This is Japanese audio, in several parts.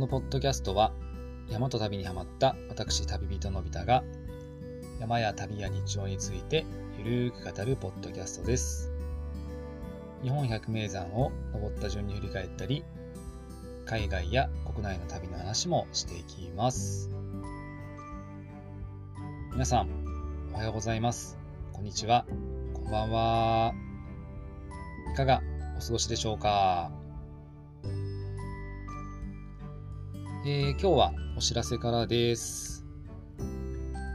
のポッドキャストは山と旅にハマった私旅人のび太が山や旅や日常についてゆるーく語るポッドキャストです。日本百名山を登った順に振り返ったり、海外や国内の旅の話もしていきます。皆さん、おはようございます。こんにちは。こんばんは。いかがお過ごしでしょうか？えー今日はお知らせからです。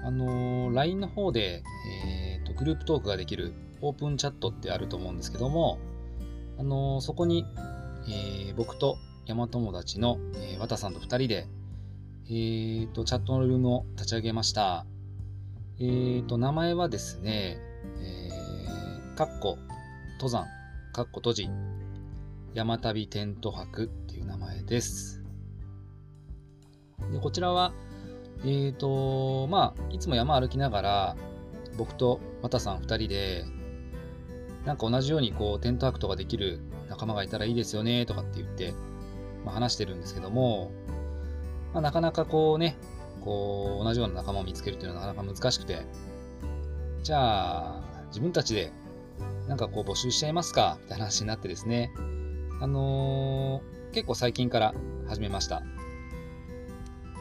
あのー LINE の方で、えーと、グループトークができるオープンチャットってあると思うんですけども、あのーそこに、えー僕と山友達の、えー、綿さんと二人で、えーと、チャットのルームを立ち上げました。えーと、名前はですね、えー、かっこ、登山、かっこ閉じ、山旅テント泊っていう名前です。で、こちらは、えーと、まあ、いつも山歩きながら、僕と綿さん二人で、なんか同じようにこう、テント泊とかできる仲間がいたらいいですよね、とかって言って、まあ、話してるんですけども、まあ、なかなかこうね、こう、同じような仲間を見つけるっていうのはなかなか難しくて、じゃあ、自分たちで、なんかこう募集しちゃいますか、みたいな話になってですね、あのー結構最近から始めました。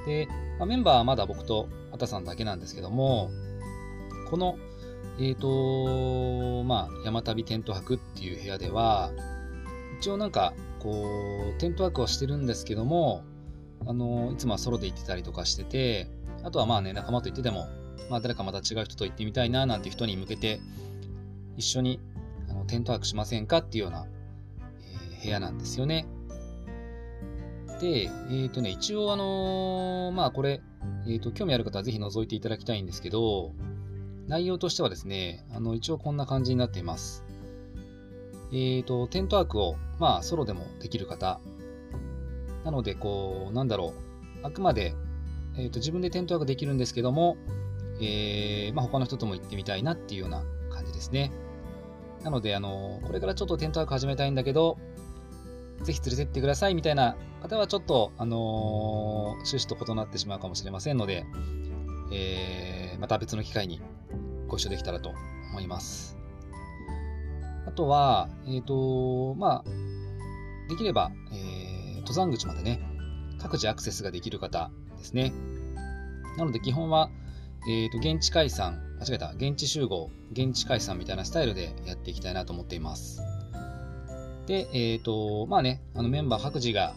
で、まあ、メンバーはまだ僕とあたさんだけなんですけども、この、えっ、とまあ、山旅テント泊っていう部屋では、一応なんか、こう、テント泊はしてるんですけども、あのいつもはソロで行ってたりとかしてて、あとはまあね、仲間と行ってても、まあ誰かまた違う人と行ってみたいななんて人に向けて、一緒にあのテント泊しませんかっていうような、えー部屋なんですよね。で、えっ、とね、一応あのーまあこれ、えっ、と、興味ある方はぜひ覗いていただきたいんですけど、内容としてはですね、あの、一応こんな感じになっています。えっ、と、テントワークを、まあ、ソロでもできる方。なので、こう、なんだろう、あくまで、えっ、と、自分でテントワークできるんですけども、えーまあ、他の人とも行ってみたいなっていうような感じですね。なので、あの、これからちょっとテントワーク始めたいんだけど、ぜひ連れてってくださいみたいな方はちょっと、あのー趣旨と異なってしまうかもしれませんので、えーまた別の機会にご一緒できたらと思います。あとは、えっ、と、まあ、できれば、え登山口までね、各自アクセスができる方ですね。なので基本は、えっ、と、現地解散、間違えた、現地集合、現地解散みたいなスタイルでやっていきたいなと思っています。で、えっ、と、まあね、あのメンバー各自が、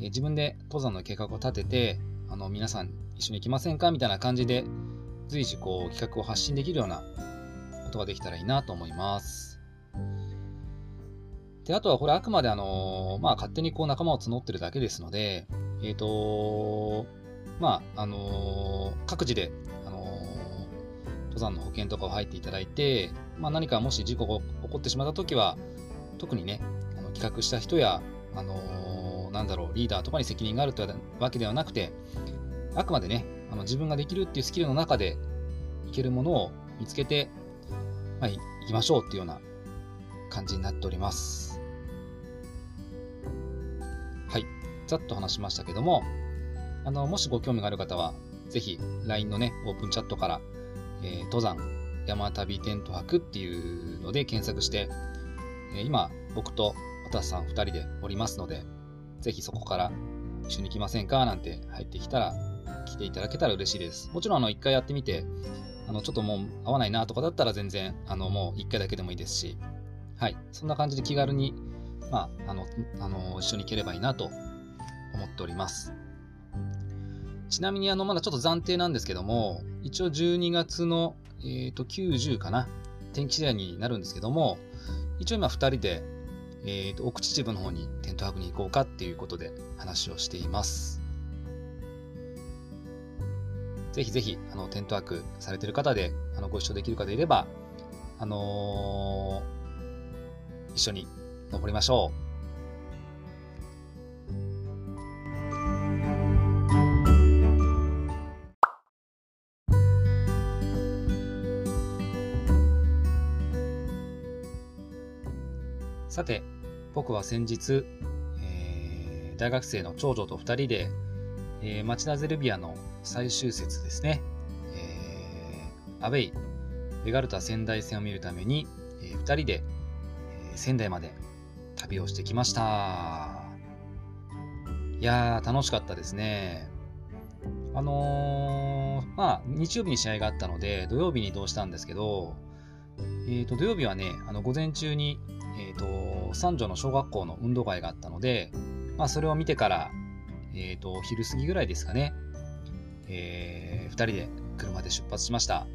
え自分で登山の計画を立てて、あの、皆さん一緒に行きませんか？みたいな感じで、随時こう企画を発信できるようなことができたらいいなと思います。で、あとはこれあくまであの、まあ勝手にこう仲間を募ってるだけですので、えっ、と、まあ、あの、各自で、あの、登山の保険とかを入っていただいて、まあ何かもし事故が起こってしまったときは、特にね、企画した人や、あのなんだろう、リーダーとかに責任があるというわけではなくて、あくまでね、あの自分ができるっていうスキルの中でいけるものを見つけて、まあ、い行きましょうっていうような感じになっております。はい。ざっと話しましたけども、あの、もしご興味がある方は、ぜひ LINE のね、オープンチャットから、えー登山、山旅テント泊っていうので検索して、えー今、僕と渡さん2人でおりますので、ぜひそこから一緒に来ませんかなんて入ってきたら、来ていただけたら嬉しいです。もちろん、あの、一回やってみて、あの、ちょっともう合わないなとかだったら全然、あの、もう一回だけでもいいですし、はい。そんな感じで気軽に、まあ、あの、あの、一緒に行ければいいなと思っております。ちなみに、あの、まだちょっと暫定なんですけども、一応12月の、えっ、と、90かな。天気次第になるんですけども、一応今2人で、えっ、と、奥秩父の方にテント泊に行こうかっていうことで話をしています。ぜひぜひ、あの、テント泊されてる方で、あの、ご一緒できる方いれば、あのー一緒に登りましょう。さて、僕は先日、えー大学生の長女と2人で、えー、町田ゼルビアの最終節ですね、えー、アウェイ、ベガルタ仙台戦を見るために、えー、2人で、えー、仙台まで旅をしてきました。いやー、楽しかったですね。あのー、まあ、日曜日に試合があったので、土曜日に移動したんですけど、えっ、ー、と、土曜日はね、あの、午前中に、え、ー、と、三条の小学校の運動会があったので、まあ、それを見てから、えっ、と、昼過ぎぐらいですかね、えー、二人で車で出発しました。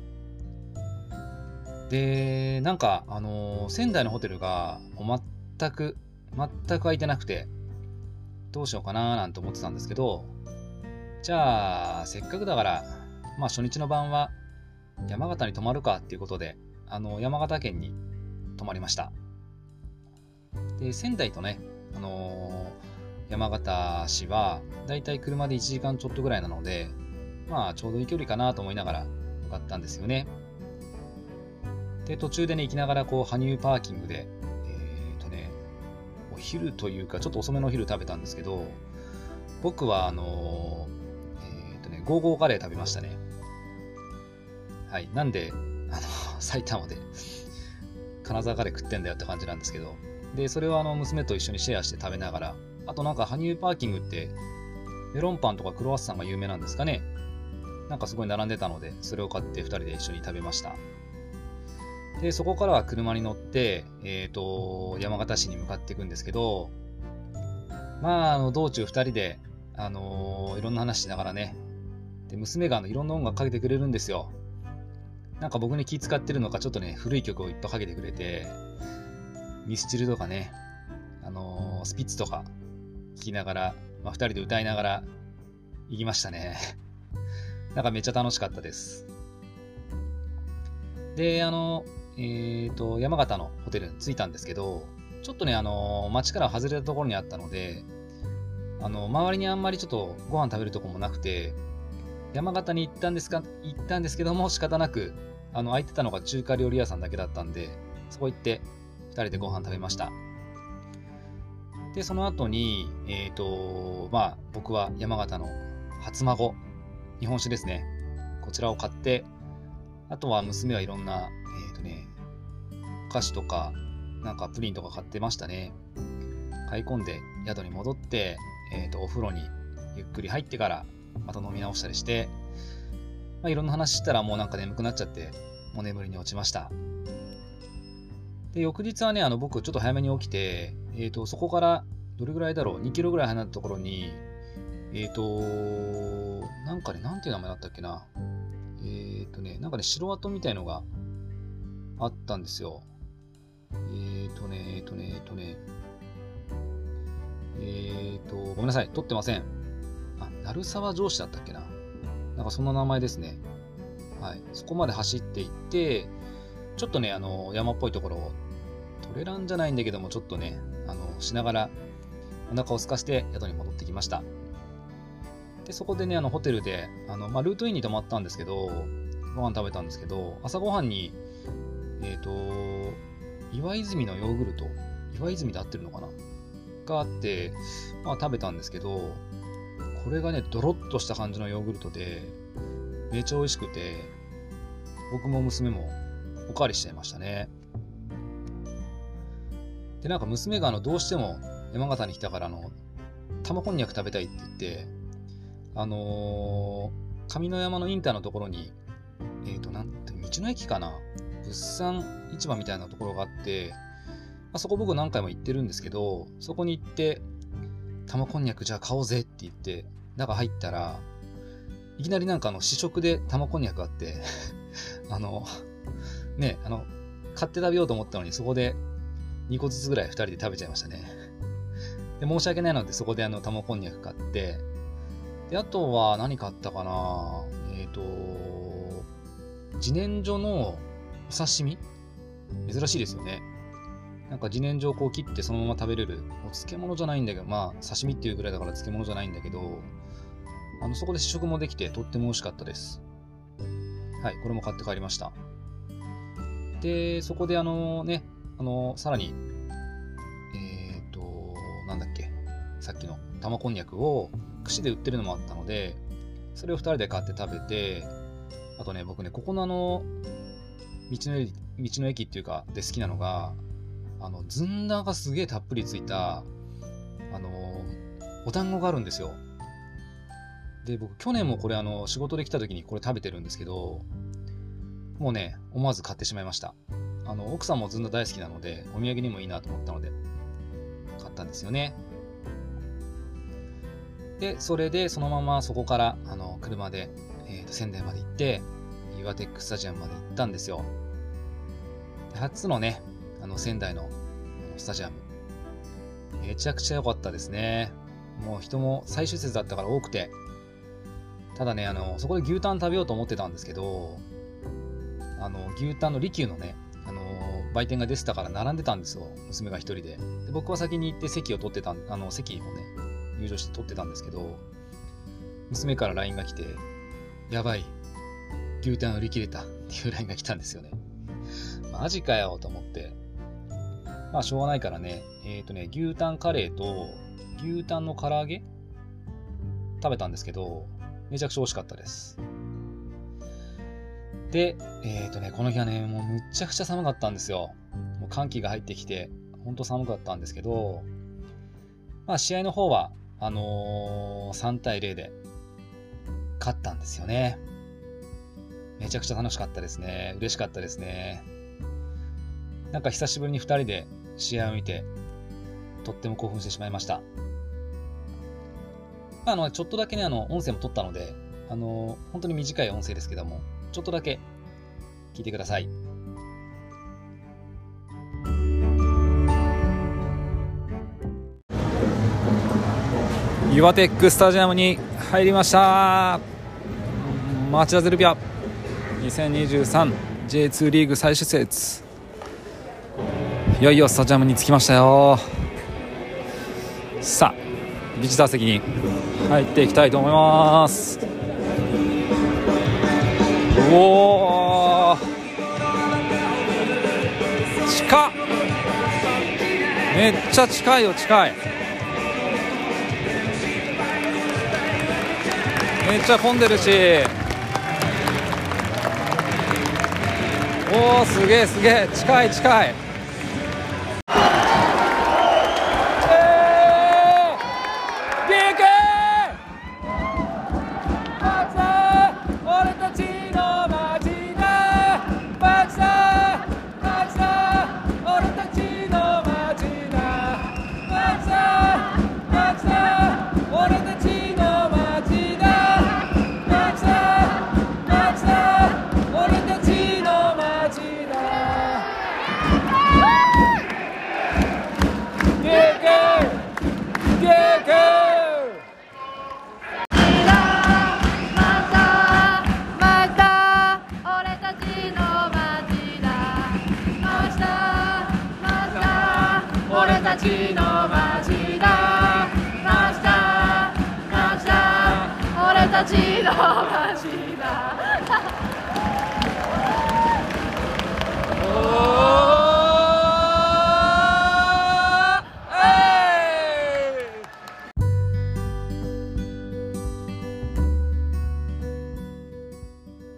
で、なんか、あの仙台のホテルが、もう全く、全く空いてなくて、どうしようかななんて思ってたんですけど、じゃあ、せっかくだから、まあ初日の晩は山形に泊まるかっていうことで、あの、山形県に泊まりました。で、仙台とね、あのー、山形市は、だいたい車で1時間ちょっとぐらいなので、まあ、ちょうどいい距離かなと思いながら向かったんですよね。で、途中でね、行きながら、こう、羽生パーキングで、えっ、ー、とね、お昼というか、ちょっと遅めのお昼食べたんですけど、僕は、あのーゴーゴーカレー食べましたね。はい。なんで、あの、埼玉で金沢カレー食ってんだよって感じなんですけど。で、それをあの、娘と一緒にシェアして食べながら、あとなんか、羽生パーキングって、メロンパンとかクロワッサンが有名なんですかね。なんかすごい並んでたので、それを買って2人で一緒に食べました。で、そこからは車に乗って、えっ、ー、と、山形市に向かっていくんですけど、まあ、あの、道中2人で、あのー、いろんな話しながらね、で、娘があのいろんな音楽かけてくれるんですよ。なんか僕に気使ってるのか、ちょっとね、古い曲をいっぱいかけてくれて、ミスチルとかね、あのー、スピッツとか聴きながら、まあ、二人で歌いながら行きましたね。なんかめっちゃ楽しかったです。で、あの、えっ、ー、と、山形のホテルに着いたんですけど、ちょっとね、あの、街から外れたところにあったので、あの、周りにあんまりちょっとご飯食べるとこもなくて、山形に行ったんですか、行ったんですけども、仕方なく、あの、空いてたのが中華料理屋さんだけだったんで、そこ行って、二人でご飯食べました。で、その後に、えっ、ー、と、まあ、僕は山形の初孫、日本酒ですね。こちらを買って、あとは娘はいろんな、えっ、ー、とね、お菓子とか、なんかプリンとか買ってましたね。買い込んで宿に戻って、えっ、ー、と、お風呂にゆっくり入ってから、また飲み直したりして、まあ、いろんな話したらもうなんか眠くなっちゃって、もう眠りに落ちました。で、翌日はね、あの、僕ちょっと早めに起きて、えっ、ー、と、そこからどれぐらいだろう ?2 キロぐらい離れたところに、えっ、ー、と、なんかね、なんていう名前だったっけな？えっ、ー、とね、なんかね、城跡みたいのがあったんですよ。えっ、とね、えっ、とね、えっ、とね、えっ、と、ごめんなさい、撮ってません。あ鳴沢城市だったっけな？なんかそんな名前ですね。はい。そこまで走っていって、ちょっとね、あの、山っぽいところを、トレランじゃないんだけども、ちょっとね、あの、しながら、お腹を空かして宿に戻ってきました。で、そこでね、あの、ホテルで、あの、まあ、ルートインに泊まったんですけど、ご飯食べたんですけど、朝ごはんに、えっ、ー、と、岩泉のヨーグルト、岩泉で合ってるのかな？があって、まあ食べたんですけど、これがね、ドロッとした感じのヨーグルトで、めちゃ美味しくて、僕も娘もおかわりしちゃいましたね。で、なんか娘があの、どうしても山形に来たからあの、玉こんにゃく食べたいって言って、あのー、上山のインターのところに、えっ、ー、と、なんて、道の駅かな？物産市場みたいなところがあって、まあ、そこ僕何回も行ってるんですけど、そこに行って、玉こんにゃくじゃあ買おうぜって言って、中入ったら、いきなりなんかあの試食で玉こんにゃくあって あの、ね、あの、買って食べようと思ったのにそこで2個ずつぐらい2人で食べちゃいましたね。で、申し訳ないのでそこであの玉こんにゃく買って、で、あとは何買ったかなえっ、ー、と、自然薯のお刺身？珍しいですよね。なんか自然薯をこう切ってそのまま食べれる、お漬物じゃないんだけど、まあ刺身っていうぐらいだから漬物じゃないんだけど、あのそこで試食もできてとっても美味しかったです。はい、これも買って帰りました。で、そこであのね、の、さらに、えっ、ー、と、なんだっけ、さっきの玉こんにゃくを串で売ってるのもあったので、それを2人で買って食べて、あとね、僕ね、ここのあの、道の道の駅っていうか、で好きなのが、あの、ずんだがすげえたっぷりついた、あの、お団子があるんですよ。で、僕、去年もこれ、あの、仕事で来た時にこれ食べてるんですけど、もうね、思わず買ってしまいました。あの、奥さんもずんだ大好きなので、お土産にもいいなと思ったので、買ったんですよね。で、それで、そのままそこから、あの、車で、えー、と仙台まで行って、岩テックスタジアムまで行ったんですよ。初のね、あの、仙台のスタジアム。めちゃくちゃ良かったですね。もう人も最終節だったから多くて。ただね、あの、そこで牛タン食べようと思ってたんですけど、あの、牛タンの利休のね、売店が出てたから並んでたんですよ。娘が一人で。で僕は先に行って席を取ってた、あの、席をね、入場して取ってたんですけど、娘から LINE が来て、やばい、牛タン売り切れたっていう LINE が来たんですよね。マジかよと思って。まあ、しょうがないからね。えっ、ー、とね、牛タンカレーと牛タンの唐揚げ食べたんですけど、めちゃくちゃ美味しかったです。で、えっ、ー、とね、この日はね、もうむちゃくちゃ寒かったんですよ。もう寒気が入ってきて、ほんと寒かったんですけど、まあ試合の方は、あのー、3対0で勝ったんですよね。めちゃくちゃ楽しかったですね。嬉しかったですね。なんか久しぶりに2人で試合を見て、とっても興奮してしまいました。あの、ちょっとだけね、あの、音声も撮ったので、あの、本当に短い音声ですけども、ちょっとだけ聞いてください。岩テックスタジアムに入りました。町田ゼルビア。2023J2 リーグ最終節。いよいよスタジアムに着きましたよ。さあビジター席に入っていきたいと思います。おお近っ。めっちゃ近いよ近い。めっちゃ混んでるし。おおすげえすげえ。近い近い。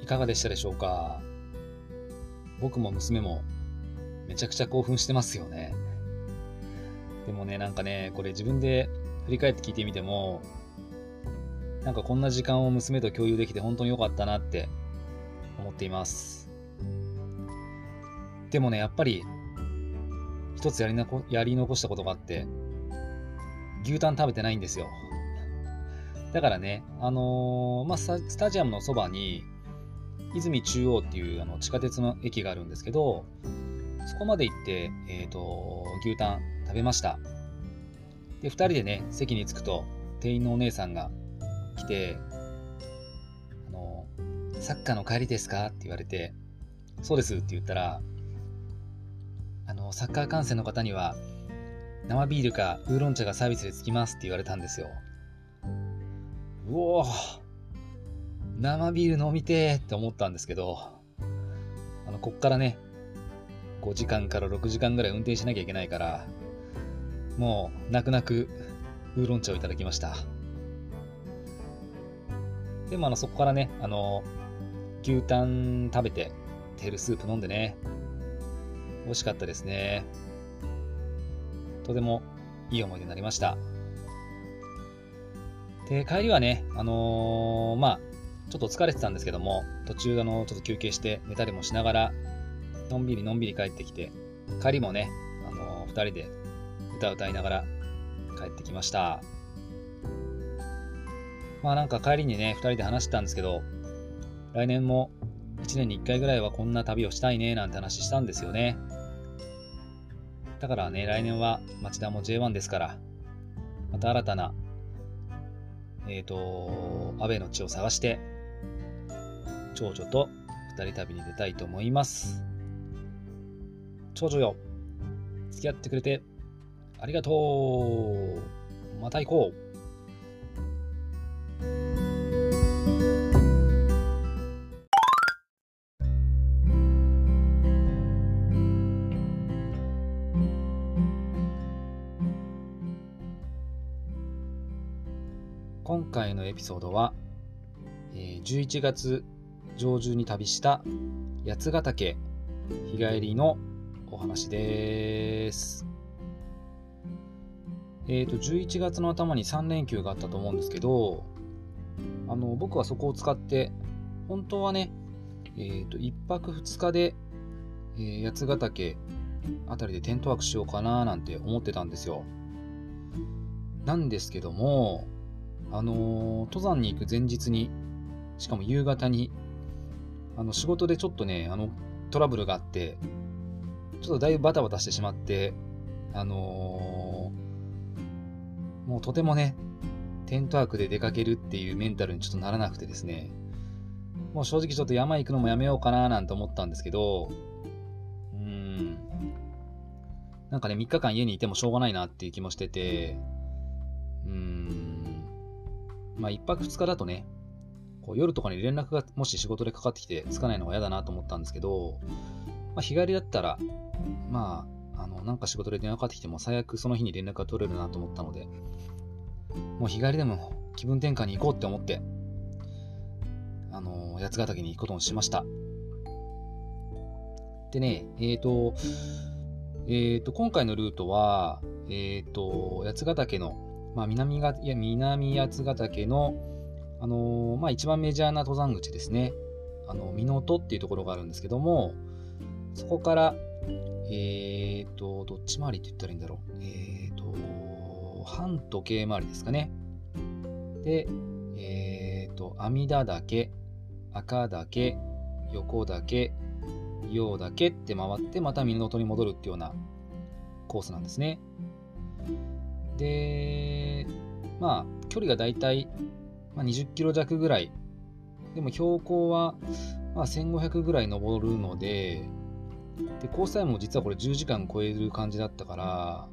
いかがでしたでしょうか？僕も娘もめちゃくちゃ興奮してますよね。でもね、なんかね、これ自分で振り返って聞いてみても、なんかこんな時間を娘と共有できて本当に良かったなって思っています。でもね、やっぱり、一つやりなこやり残したことがあって、牛タン食べてないんですよ。だからね、あのー、まあ、スタジアムのそばに、泉中央っていうあの地下鉄の駅があるんですけど、そこまで行って、えっ、ー、と、牛タン食べました。で、二人でね、席に着くと、店員のお姉さんが来て、あの、サッカーの帰りですか？って言われて、そうですって言ったら、あの、サッカー観戦の方には、生ビールかウーロン茶がサービスでつきますって言われたんですよ。うおー生ビール飲みてーって思ったんですけど、あの、こっからね、5時間から6時間ぐらい運転しなきゃいけないから、もう、泣く泣くウーロン茶をいただきました。でもあの、そこからね、あの、牛タン食べて、テールスープ飲んでね、美味しかったですね。とてもいい思い出になりました。で、帰りはね、あのー、まあ、ちょっと疲れてたんですけども、途中、あの、ちょっと休憩して寝たりもしながら、のんびりのんびり帰ってきて、帰りもね、あのー、二人で歌を歌いながら帰ってきました。まあなんか帰りにね、二人で話してたんですけど、来年も一年に一回ぐらいはこんな旅をしたいね、なんて話したんですよね。だからね、来年は町田も J1 ですから、また新たなえっ、ー、と、安倍の地を探して、長女と二人旅に出たいと思います。長女よ、付き合ってくれてありがとうまた行こう今回のエピソードは、え11月上旬に旅した八ヶ岳日帰りのお話です。えっ、ー、と、11月の頭に3連休があったと思うんですけど、あの、僕はそこを使って、本当はね、えっ、ー、と、1泊2日で、えー、八ヶ岳あたりでテントワークしようかななんて思ってたんですよ。なんですけども、あの、登山に行く前日に、しかも夕方に、あの、仕事でちょっとね、あの、トラブルがあって、ちょっとだいぶバタバタしてしまって、あのー、もうとてもね、テントワークで出かけるっていうメンタルにちょっとならなくてですね、もう正直ちょっと山行くのもやめようかななんて思ったんですけど、うーん、なんかね、3日間家にいてもしょうがないなっていう気もしてて、まあ、1泊2日だとね、こう夜とかに連絡がもし仕事でかかってきてつかないのが嫌だなと思ったんですけど、まあ、日帰りだったら、まあ、あの、なんか仕事で電話かかってきても最悪その日に連絡が取れるなと思ったので、もう日帰りでも気分転換に行こうって思って、あの、八ヶ岳に行くことにしました。でね、えっ、ー、と、えっ、ー、と、今回のルートは、えっ、ー、と、八ヶ岳のまあ、南がいや南八ヶ岳の、あのー、まあ、一番メジャーな登山口ですね。あの、湊っていうところがあるんですけども、そこから、え、ー、と、どっち回りって言ったらいいんだろう。え、ー、と、半時計回りですかね。で、えっ、と、阿弥陀岳、赤岳、横岳、陽岳って回って、また湊に戻るっていうようなコースなんですね。で、まあ、距離がだいたい20キロ弱ぐらい。でも標高は、まあ、1500ぐらい登るので、で、コースタイムも実はこれ10時間超える感じだったから、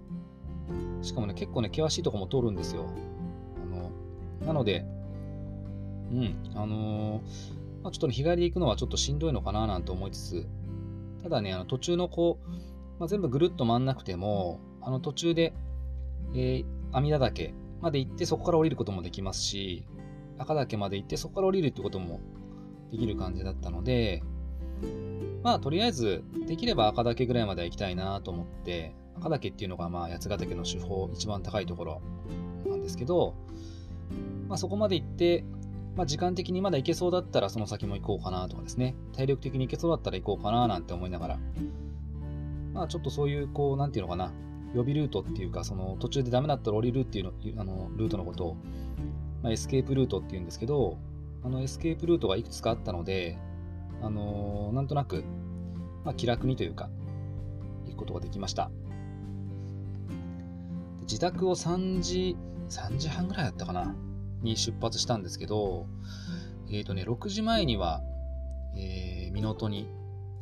しかもね、結構ね、険しいとこも通るんですよ。あの、なので、うん、あのー、まあ、ちょっと、ね、日帰り行くのはちょっとしんどいのかななんて思いつつ、ただね、あの途中のこう、まあ、全部ぐるっと回んなくても、あの途中でえー、阿弥陀岳まで行ってそこから降りることもできますし、赤岳まで行ってそこから降りるってこともできる感じだったので、まあとりあえずできれば赤岳ぐらいまでは行きたいなと思って、赤岳っていうのがまあ八ヶ岳の手法一番高いところなんですけど、まあそこまで行って、まあ時間的にまだ行けそうだったらその先も行こうかなとかですね、体力的に行けそうだったら行こうかななんて思いながら、まあちょっとそういうこう、なんていうのかな、予備ルートっていうか、その途中でダメだったら降りるっていうのあのルートのことを、まあ、エスケープルートっていうんですけど、あのエスケープルートがいくつかあったので、あのー、なんとなく、まあ、気楽にというか、行くことができました。自宅を3時、3時半ぐらいだったかな、に出発したんですけど、えっ、ー、とね、6時前には、えー、港に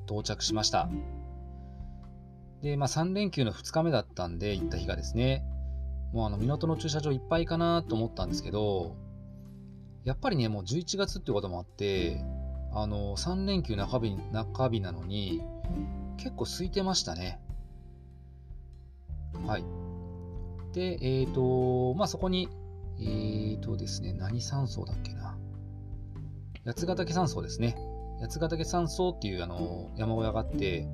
到着しました。で、まあ3連休の2日目だったんで、行った日がですね、もうあの港の駐車場いっぱいかなと思ったんですけど、やっぱりね、もう11月ってこともあって、あの、3連休中日、中日なのに、結構空いてましたね。はい。で、えっ、ー、と、まあ、そこに、えっ、ー、とですね、何山荘だっけな。八ヶ岳山荘ですね。八ヶ岳山荘っていうあの山小屋があって、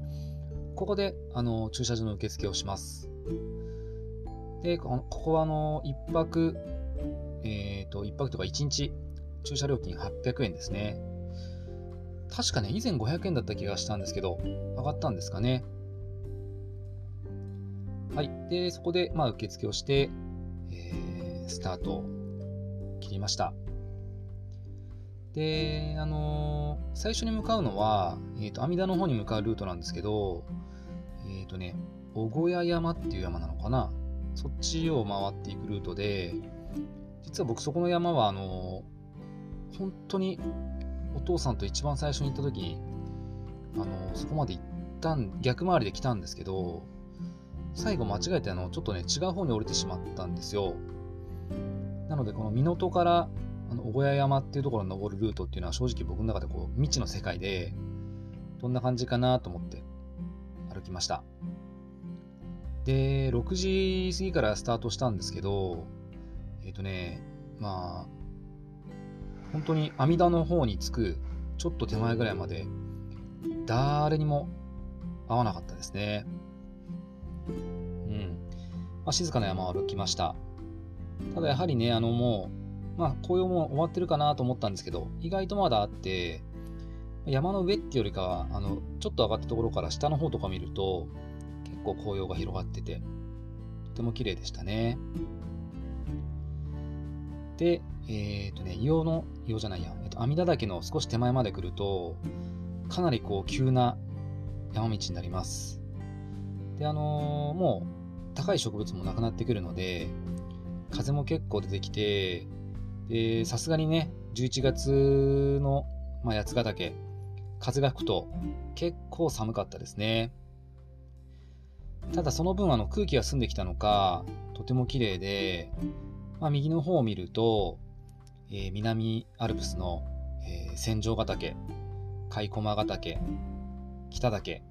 ここであの駐車場の受付をします。で、ここはあの1泊、えっ、ー、と、1泊とか1日、駐車料金800円ですね。確かね、以前500円だった気がしたんですけど、上がったんですかね。はい。で、そこで、まあ、受付をして、えー、スタートを切りました。で、あのー、最初に向かうのは、えっ、ー、と、阿弥陀の方に向かうルートなんですけど、えっ、ー、とね、小小屋山っていう山なのかな？そっちを回っていくルートで、実は僕そこの山は、あの本当にお父さんと一番最初に行った時に、あのそこまで行ったん、逆回りで来たんですけど、最後間違えてあの、ちょっとね、違う方に降りてしまったんですよ。なので、この港からあの小屋山っていうところに登るルートっていうのは正直僕の中でこう未知の世界で、どんな感じかなと思って歩きました。で、6時過ぎからスタートしたんですけど、えっ、ー、とね、まあ、本当に阿弥陀の方に着くちょっと手前ぐらいまで、誰にも会わなかったですね。うん。まあ、静かな山を歩きました。ただやはりね、あのもう、まあ紅葉も終わってるかなと思ったんですけど、意外とまだあって、山の上っていうよりかは、あの、ちょっと上がったところから下の方とか見ると、結構紅葉が広がってて、とても綺麗でしたね。で、えっ、ー、とね、硫黄の、硫黄じゃないや、えっ、ー、と、阿弥陀岳の少し手前まで来ると、かなりこう、急な山道になります。で、あのー、もう高い植物もなくなってくるので、風も結構出てきて、で、さすがにね、11月の、まあ、八ヶ岳、風が吹くと結構寒かったですね。ただその分あの空気が澄んできたのか、とても綺麗で、まあ、右の方を見ると、えー、南アルプスの、えー、千丈ヶ岳、甲駒ヶ岳、北岳、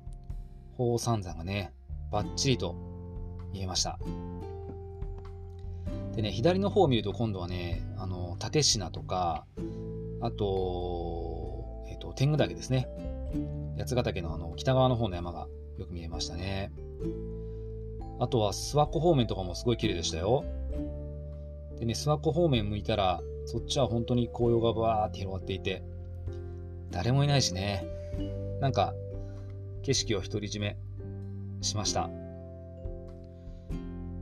宝山山がね、バッチリと見えました。でね、左の方を見ると今度はね、あの、立品とか、あと、えっ、ー、と、天狗岳ですね。八ヶ岳のあの、北側の方の山がよく見えましたね。あとは、諏訪湖方面とかもすごい綺麗でしたよ。でね、諏訪湖方面向いたら、そっちは本当に紅葉がバーって広がっていて、誰もいないしね。なんか、景色を独り占めしました。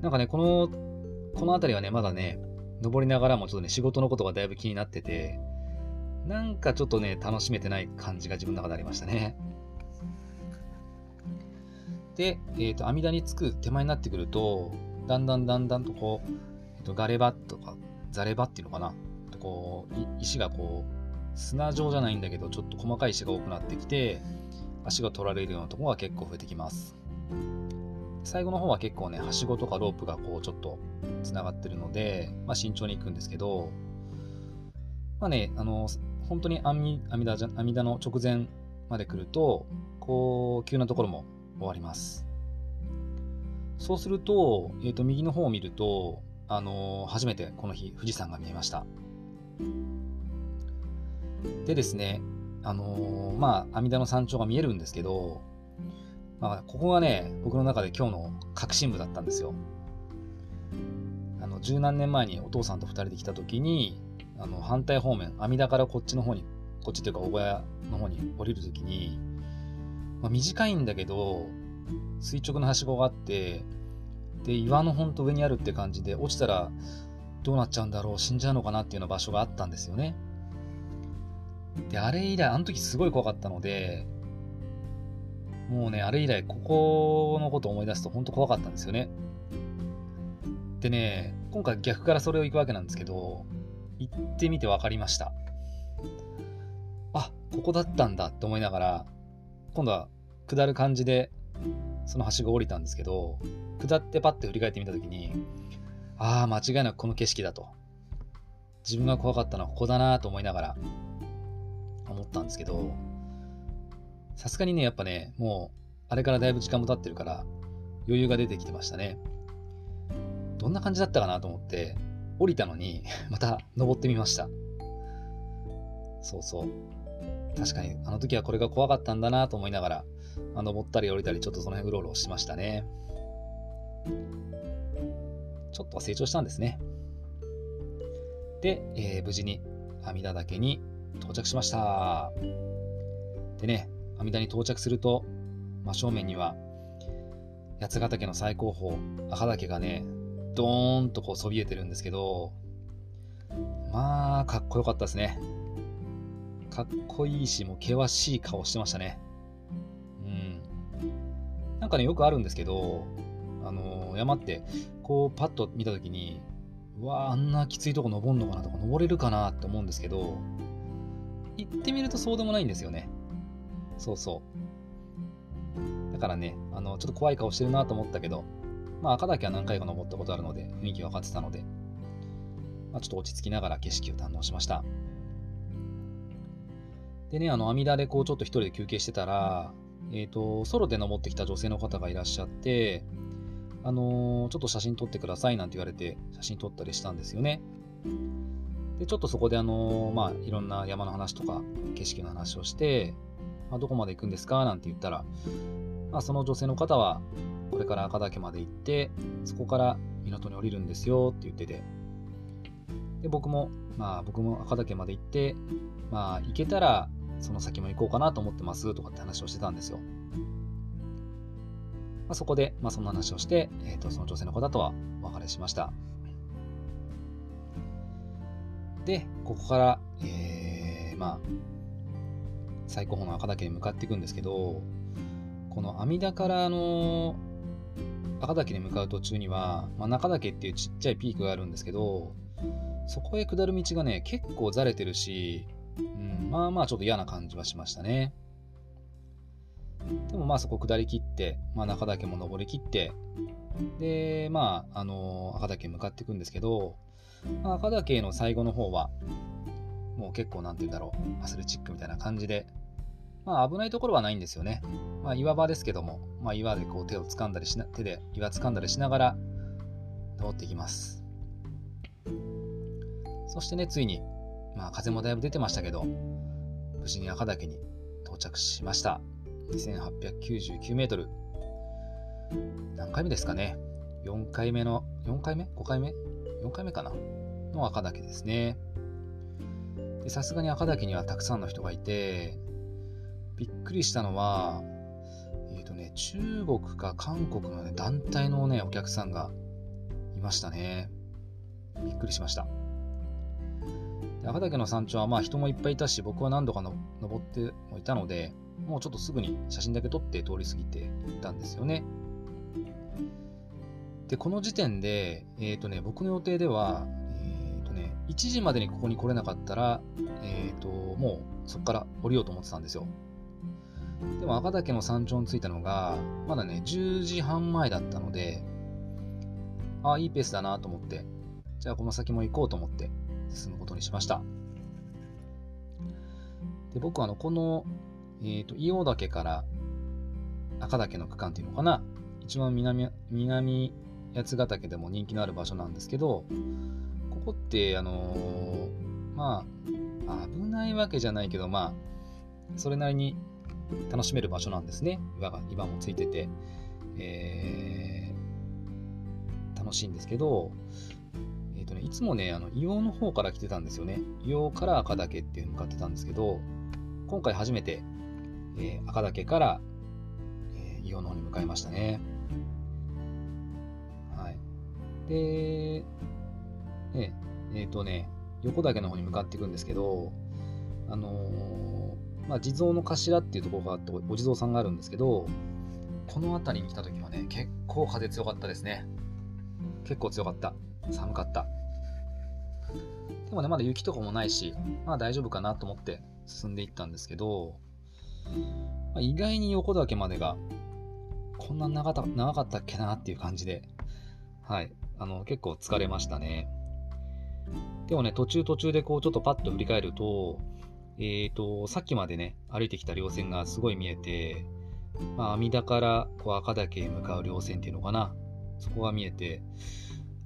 なんかね、この、この辺りはね、まだね、登りながらもちょっとね、仕事のことがだいぶ気になってて、なんかちょっとね、楽しめてない感じが自分の中でありましたね。で、えっ、ー、と、阿弥陀に着く手前になってくると、だんだんだんだんとこう、えー、とガレバとか、ザレバっていうのかな？こう、石がこう、砂状じゃないんだけど、ちょっと細かい石が多くなってきて、足が取られるようなところが結構増えてきます。最後の方は結構ね、はしごとかロープがこうちょっと繋がってるので、まあ、慎重に行くんですけど、まあね、あの、本当に阿弥阿弥陀阿弥陀の直前まで来ると、こう、急なところも終わります。そうすると、えっ、ー、と、右の方を見ると、あの初めてこの日、富士山が見えました。でですね、あのまあ、阿弥陀の山頂が見えるんですけど、まあ、ここがね、僕の中で今日の核心部だったんですよ。あの、十何年前にお父さんと二人で来た時に、あの、反対方面、阿弥陀からこっちの方に、こっちというか、小小屋の方に降りる時に、まあ、短いんだけど、垂直のはしごがあって、で、岩のほんと上にあるって感じで、落ちたらどうなっちゃうんだろう、死んじゃうのかなっていうような場所があったんですよね。で、あれ以来、あの時すごい怖かったので、もうね、あれ以来、ここのこと思い出すと本当怖かったんですよね。でね、今回逆からそれを行くわけなんですけど、行ってみて分かりました。あ、ここだったんだって思いながら、今度は下る感じで、そのはしご降りたんですけど、下ってパッて振り返ってみたときに、ああ、間違いなくこの景色だと。自分が怖かったのはここだなと思いながら思ったんですけど、さすがにね、やっぱね、もう、あれからだいぶ時間も経ってるから、余裕が出てきてましたね。どんな感じだったかなと思って、降りたのに、また登ってみました。そうそう。確かに、あの時はこれが怖かったんだなと思いながら、まあ、登ったり降りたり、ちょっとその辺うろうろしましたね。ちょっと成長したんですね。で、えー、無事に阿弥陀岳に到着しました。でね、阿弥陀に到着すると、真正面には、八ヶ岳の最高峰、赤岳がね、ドーンとこうそびえてるんですけど、まあ、かっこよかったですね。かっこいいし、もう険しい顔してましたね。うん。なんかね、よくあるんですけど、あのー、山って、こう、パッと見たときに、うわあんなきついとこ登るのかなとか、登れるかなって思うんですけど、行ってみるとそうでもないんですよね。そうそう。だからね、あの、ちょっと怖い顔してるなと思ったけど、まあ、赤岳は何回か登ったことあるので、雰囲気分かってたので、まあ、ちょっと落ち着きながら景色を堪能しました。でね、あの、阿弥陀でこう、ちょっと一人で休憩してたら、えっ、ー、と、ソロで登ってきた女性の方がいらっしゃって、あのー、ちょっと写真撮ってくださいなんて言われて、写真撮ったりしたんですよね。で、ちょっとそこであのー、まあ、いろんな山の話とか、景色の話をして、まあ、どこまで行くんですか？なんて言ったら、まあ、その女性の方は、これから赤岳まで行って、そこから港に降りるんですよって言ってて、で、僕も、まあ、僕も赤岳まで行って、まあ、行けたら、その先も行こうかなと思ってますとかって話をしてたんですよ。まあ、そこで、まあ、そんな話をして、えーと、その女性の方とはお別れしました。で、ここから、えー、まあ、最高峰の赤岳に向かっていくんですけど、この阿弥陀からの赤岳に向かう途中には、まあ、中岳っていうちっちゃいピークがあるんですけど、そこへ下る道がね、結構ざれてるし、うん、まあまあちょっと嫌な感じはしましたね。でもまあそこ下りきって、まあ、中岳も登りきって、で、まあ、あの赤岳に向かっていくんですけど、まあ、赤岳の最後の方は、もう結構なんて言うんだろう、アスレチックみたいな感じで、まあ危ないところはないんですよね。まあ岩場ですけども、まあ岩でこう手を掴んだりしな、手で岩掴んだりしながら登っていきます。そしてね、ついに、まあ風もだいぶ出てましたけど、無事に赤岳に到着しました。2899メートル。何回目ですかね ?4 回目の、4回目 ?5 回目 ?4 回目かな？の赤岳ですね。さすがに赤岳にはたくさんの人がいて、びっくりしたのは、えっ、ー、とね、中国か韓国の、ね、団体のね、お客さんがいましたね。びっくりしました。赤岳の山頂はまあ人もいっぱいいたし、僕は何度かの登ってもいたので、もうちょっとすぐに写真だけ撮って通り過ぎて行ったんですよね。で、この時点で、えっ、ー、とね、僕の予定では、1時までにここに来れなかったら、えっ、ー、と、もうそこから降りようと思ってたんですよ。でも赤岳の山頂に着いたのが、まだね、10時半前だったので、ああ、いいペースだなと思って、じゃあこの先も行こうと思って進むことにしました。で、僕はあの、このえっ、ー、と、伊予岳から赤岳の区間っていうのかな。一番南、南八ヶ岳でも人気のある場所なんですけど、こって、あのー、まあ、危ないわけじゃないけど、まあ、それなりに楽しめる場所なんですね。岩が、岩もついてて、えー、楽しいんですけど、えっ、ー、とね、いつもね、あの、硫黄の方から来てたんですよね。硫黄から赤岳っていう向かってたんですけど、今回初めてえー、赤岳から、えー、硫黄の方に向かいましたね。はい。で、ね、えっ、ー、とね、横岳の方に向かっていくんですけど、あのー、まあ、地蔵の頭っていうところがあって、お地蔵さんがあるんですけど、この辺りに来た時はね、結構風強かったですね。結構強かった。寒かった。でもね、まだ雪とかもないし、まあ大丈夫かなと思って進んでいったんですけど、まあ、意外に横岳までがこんな長か長かったっけなっていう感じで、はい、あの結構疲れましたね。でもね、途中途中でこうちょっとパッと振り返ると、えっ、ー、と、さっきまでね、歩いてきた稜線がすごい見えて、まあ、阿弥陀からこう赤岳へ向かう稜線っていうのかな、そこが見えて、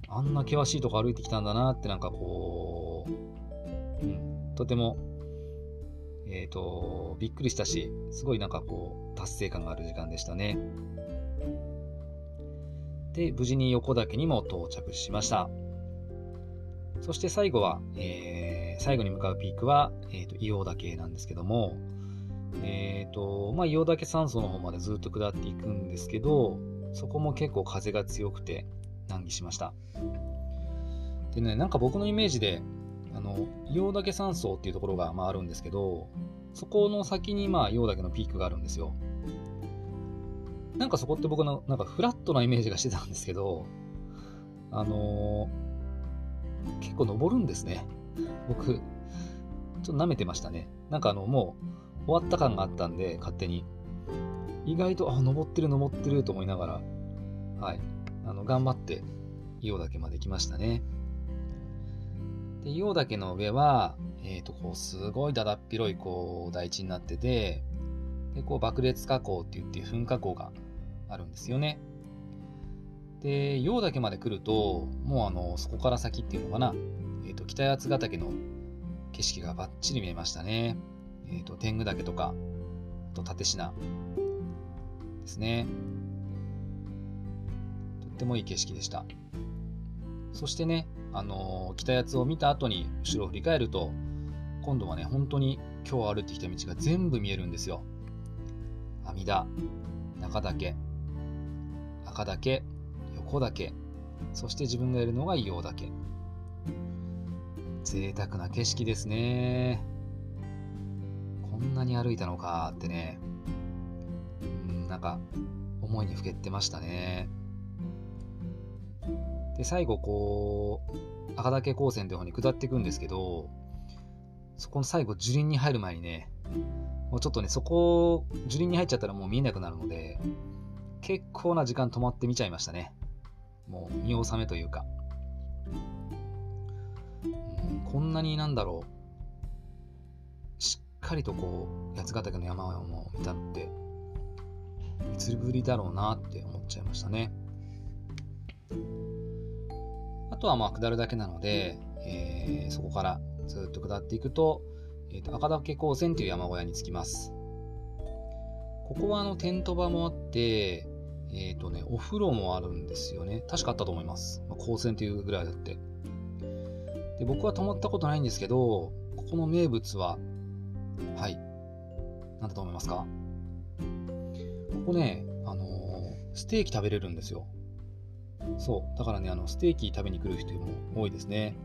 あんな険しいとこ歩いてきたんだなってなんかこう、うん、とても、えっ、ー、と、びっくりしたし、すごいなんかこう、達成感がある時間でしたね。で、無事に横岳にも到着しました。そして最後は、えー、最後に向かうピークは、え、ー、と、硫黄岳なんですけども、えっ、ー、と、まあ、硫黄岳山荘の方までずっと下っていくんですけど、そこも結構風が強くて難儀しました。でね、なんか僕のイメージで、あの、硫黄岳山荘っていうところが、まあ、あるんですけど、そこの先に、まあ、硫黄岳のピークがあるんですよ。なんかそこって僕の、なんかフラットなイメージがしてたんですけど、あのー、結構登るんですね。僕、ちょっと舐めてましたね。なんかあの、もう、終わった感があったんで、勝手に。意外と、あ、登ってる登ってると思いながら、はい。あの、頑張って、硫黄岳まで来ましたね。で、硫黄岳の上は、えっ、ー、と、こう、すごいだだっ広い、こう、台地になってて、で、こう、爆裂火口って言って噴火口があるんですよね。で、陽岳まで来ると、もうあの、そこから先っていうのかな、えっ、ー、と、北八ヶ岳の景色がバッチリ見えましたね。えっ、ー、と、天狗岳とか、あと立科ですね。とってもいい景色でした。そしてね、あの、北八を見た後に後ろを振り返ると、今度はね、本当に今日歩いてきた道が全部見えるんですよ。阿弥陀、中岳、赤岳、横岳、そして自分がいるのが硫黄岳。贅沢な景色ですね。こんなに歩いたのかってね、うん、なんか思いにふけってましたね。で、最後こう、赤岳高専という方に下っていくんですけど、そこの最後樹林に入る前にね、もうちょっとね、そこ、樹林に入っちゃったらもう見えなくなるので、結構な時間止まって見ちゃいましたね。もう見納めというか。うん、こんなになんだろう。しっかりとこう、八ヶ岳の山を見たって、いつぶりだろうなって思っちゃいましたね。あとはまあ下るだけなので、えー、そこからずっと下っていくと、えーと、赤岳高専という山小屋に着きます。ここはあのテント場もあって、えっ、ー、とね、お風呂もあるんですよね。確かあったと思います。まあ、高専というぐらいだって。で、僕は泊まったことないんですけど、ここの名物は、はい。何だと思いますか？ここね、あのー、ステーキ食べれるんですよ。そう。だからね、あの、ステーキ食べに来る人も多いですね。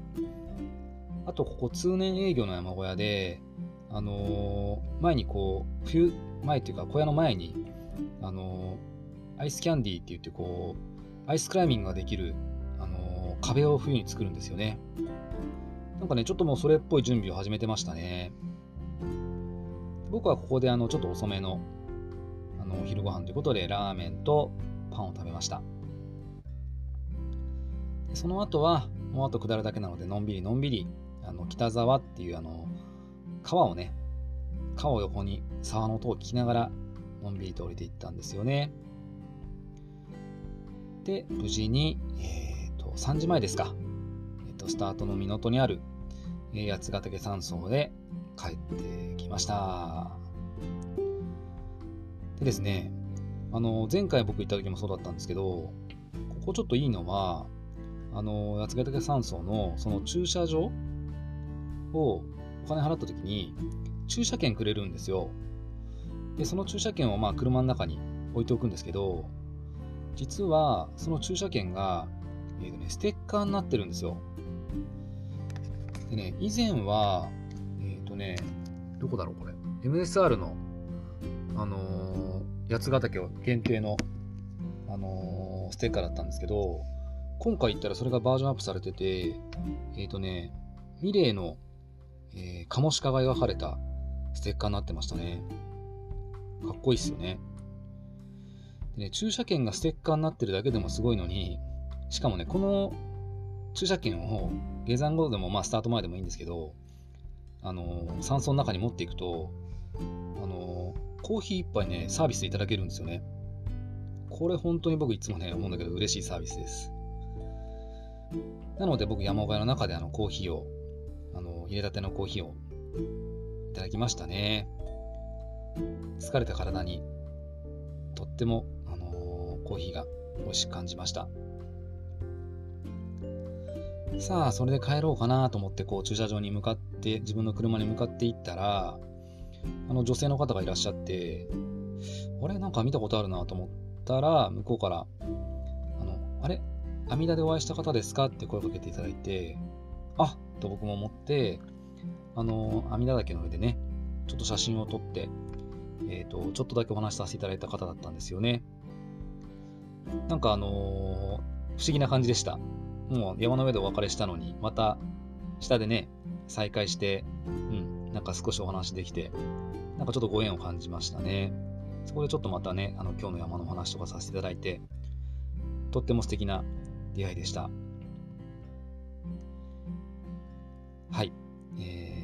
あと、ここ通年営業の山小屋で、あのー、前にこう、冬、前っていうか小屋の前に、あのアイスキャンディーって言ってこう、アイスクライミングができる、あの壁を冬に作るんですよね。なんかね、ちょっともうそれっぽい準備を始めてましたね。僕はここであの、ちょっと遅めの、あの、お昼ご飯ということで、ラーメンとパンを食べました。その後は、もうあと下るだけなので、のんびりのんびり、あの、北沢っていうあの、川をね、川を横に沢の音を聞きながら、のんびりと降りていったんですよね。で、無事に、え、ー、と、3時前ですか。え、ー、と、スタートの港にある、えー、八ヶ岳山荘で帰ってきました。でですね、あの、前回僕行った時もそうだったんですけど、ここちょっといいのは、あの、八ヶ岳山荘のその駐車場をお金払った時に、駐車券くれるんですよ。で、その駐車券をまあ車の中に置いておくんですけど、実はその駐車券が、えーとね、ステッカーになってるんですよ。でね、以前は、えっ、ー、とね、どこだろうこれ。MSR の、あのー、八ヶ岳限定の、あのー、ステッカーだったんですけど、今回行ったらそれがバージョンアップされてて、えっ、ー、とね、ミレーの、えー、カモシカが描かれたステッカーになってましたね。かっこいいっすよね。でね、駐車券がステッカーになってるだけでもすごいのに、しかもね、この駐車券を下山後でも、まあ、スタート前でもいいんですけど、あのー、山荘の中に持っていくと、あのー、コーヒー一杯ね、サービスいただけるんですよね。これ本当に僕いつもね、思うんだけど嬉しいサービスです。なので僕山小屋の中であのコーヒーを、あの、入れたてのコーヒーをいただきましたね。疲れた体にとっても、コーヒーが美味しく感じました。さあ、それで帰ろうかなと思って、こう、駐車場に向かって、自分の車に向かっていったら、あの、女性の方がいらっしゃって、あれ？なんか見たことあるなと思ったら、向こうから、あの、あれ？阿弥陀でお会いした方ですかって声をかけていただいて、あっと僕も思って、あの、阿弥陀岳の上でね、ちょっと写真を撮って、えっ、と、ちょっとだけお話しさせていただいた方だったんですよね。なんかあのー不思議な感じでした。もう山の上でお別れしたのに、また下でね、再会して、うん、なんか少しお話できて、なんかちょっとご縁を感じましたね。そこでちょっとまたね、あの今日の山の話とかさせていただいて、とっても素敵な出会いでした。はい。えー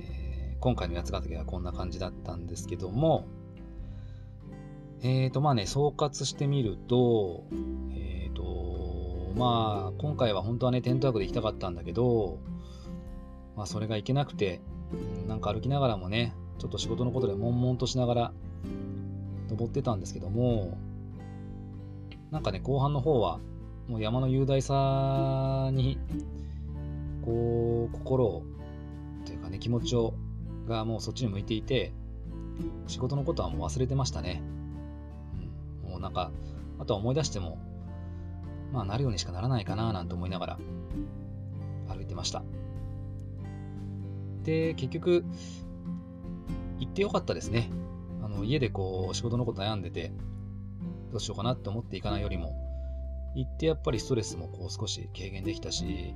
今回の八ヶ岳はこんな感じだったんですけども、えーと、まあね、総括してみると、えーと、まあ、今回は本当はね、テントワークで行きたかったんだけど、まあ、それが行けなくて、なんか歩きながらもね、ちょっと仕事のことで悶々としながら登ってたんですけども、なんかね、後半の方は、もう山の雄大さに、こう、心を、というかね、気持ちを、がもうそっちに向いていて、仕事のことはもう忘れてましたね。なんか、あとは思い出しても、まあなるようにしかならないかななんて思いながら歩いてました。で、結局、行ってよかったですね。あの家でこう仕事のこと悩んでて、どうしようかなって思っていかないよりも、行ってやっぱりストレスもこう少し軽減できたし、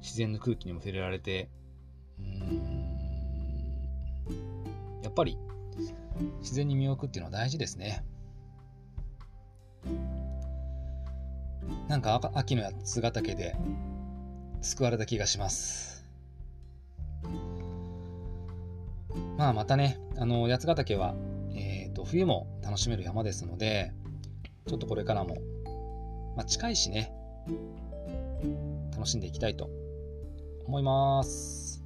自然の空気にも触れられて、うんやっぱり自然に身を置くっていうのは大事ですね。なんか秋の八ヶ岳で救われた気がします。まあまたね、あの八ヶ岳は、えー、と冬も楽しめる山ですので、ちょっとこれからも、まあ、近いしね、楽しんでいきたいと思います。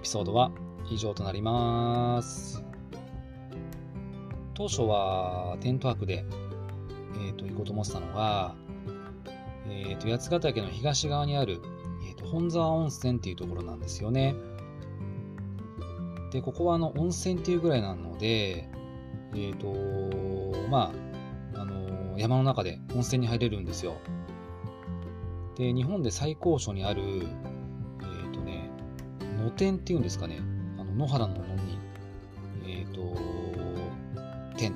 エピソードは以上となります。当初はテント泊で、えー、と行こうと思ってたのが、えー、と八ヶ岳の東側にある、えー、と本沢温泉っていうところなんですよね。で、ここはあの温泉っていうぐらいなので、えっ、と、まあ、あの山の中で温泉に入れるんですよ。で、日本で最高所にある、野天っていうんですかね、あの野原の野に、えっ、と、天、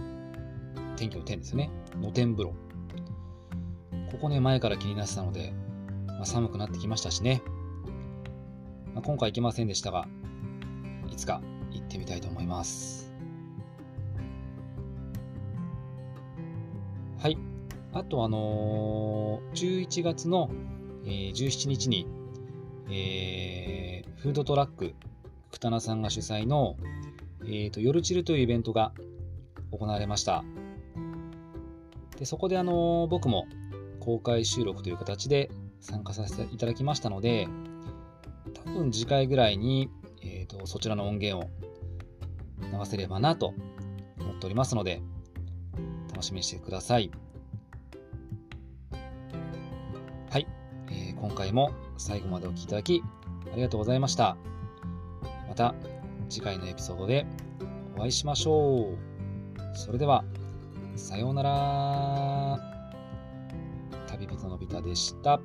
天気の天ですね、野天風呂。ここね、前から気になってたので、まあ、寒くなってきましたしね、まあ、今回行けませんでしたが、いつか行ってみたいと思います。はい。あと、あのー11月の、えー17日に、えーフードトラック、くたなさんが主催の、えーと、夜チルというイベントが行われました。でそこで、あの僕も公開収録という形で参加させていただきましたので、多分次回ぐらいに、えーとそちらの音源を流せればなと思っておりますので、楽しみにしてください。はい、えー今回も最後までお聴きいただきありがとうございました。また次回のエピソードでお会いしましょう。それでは、さようなら。旅人のび太でした。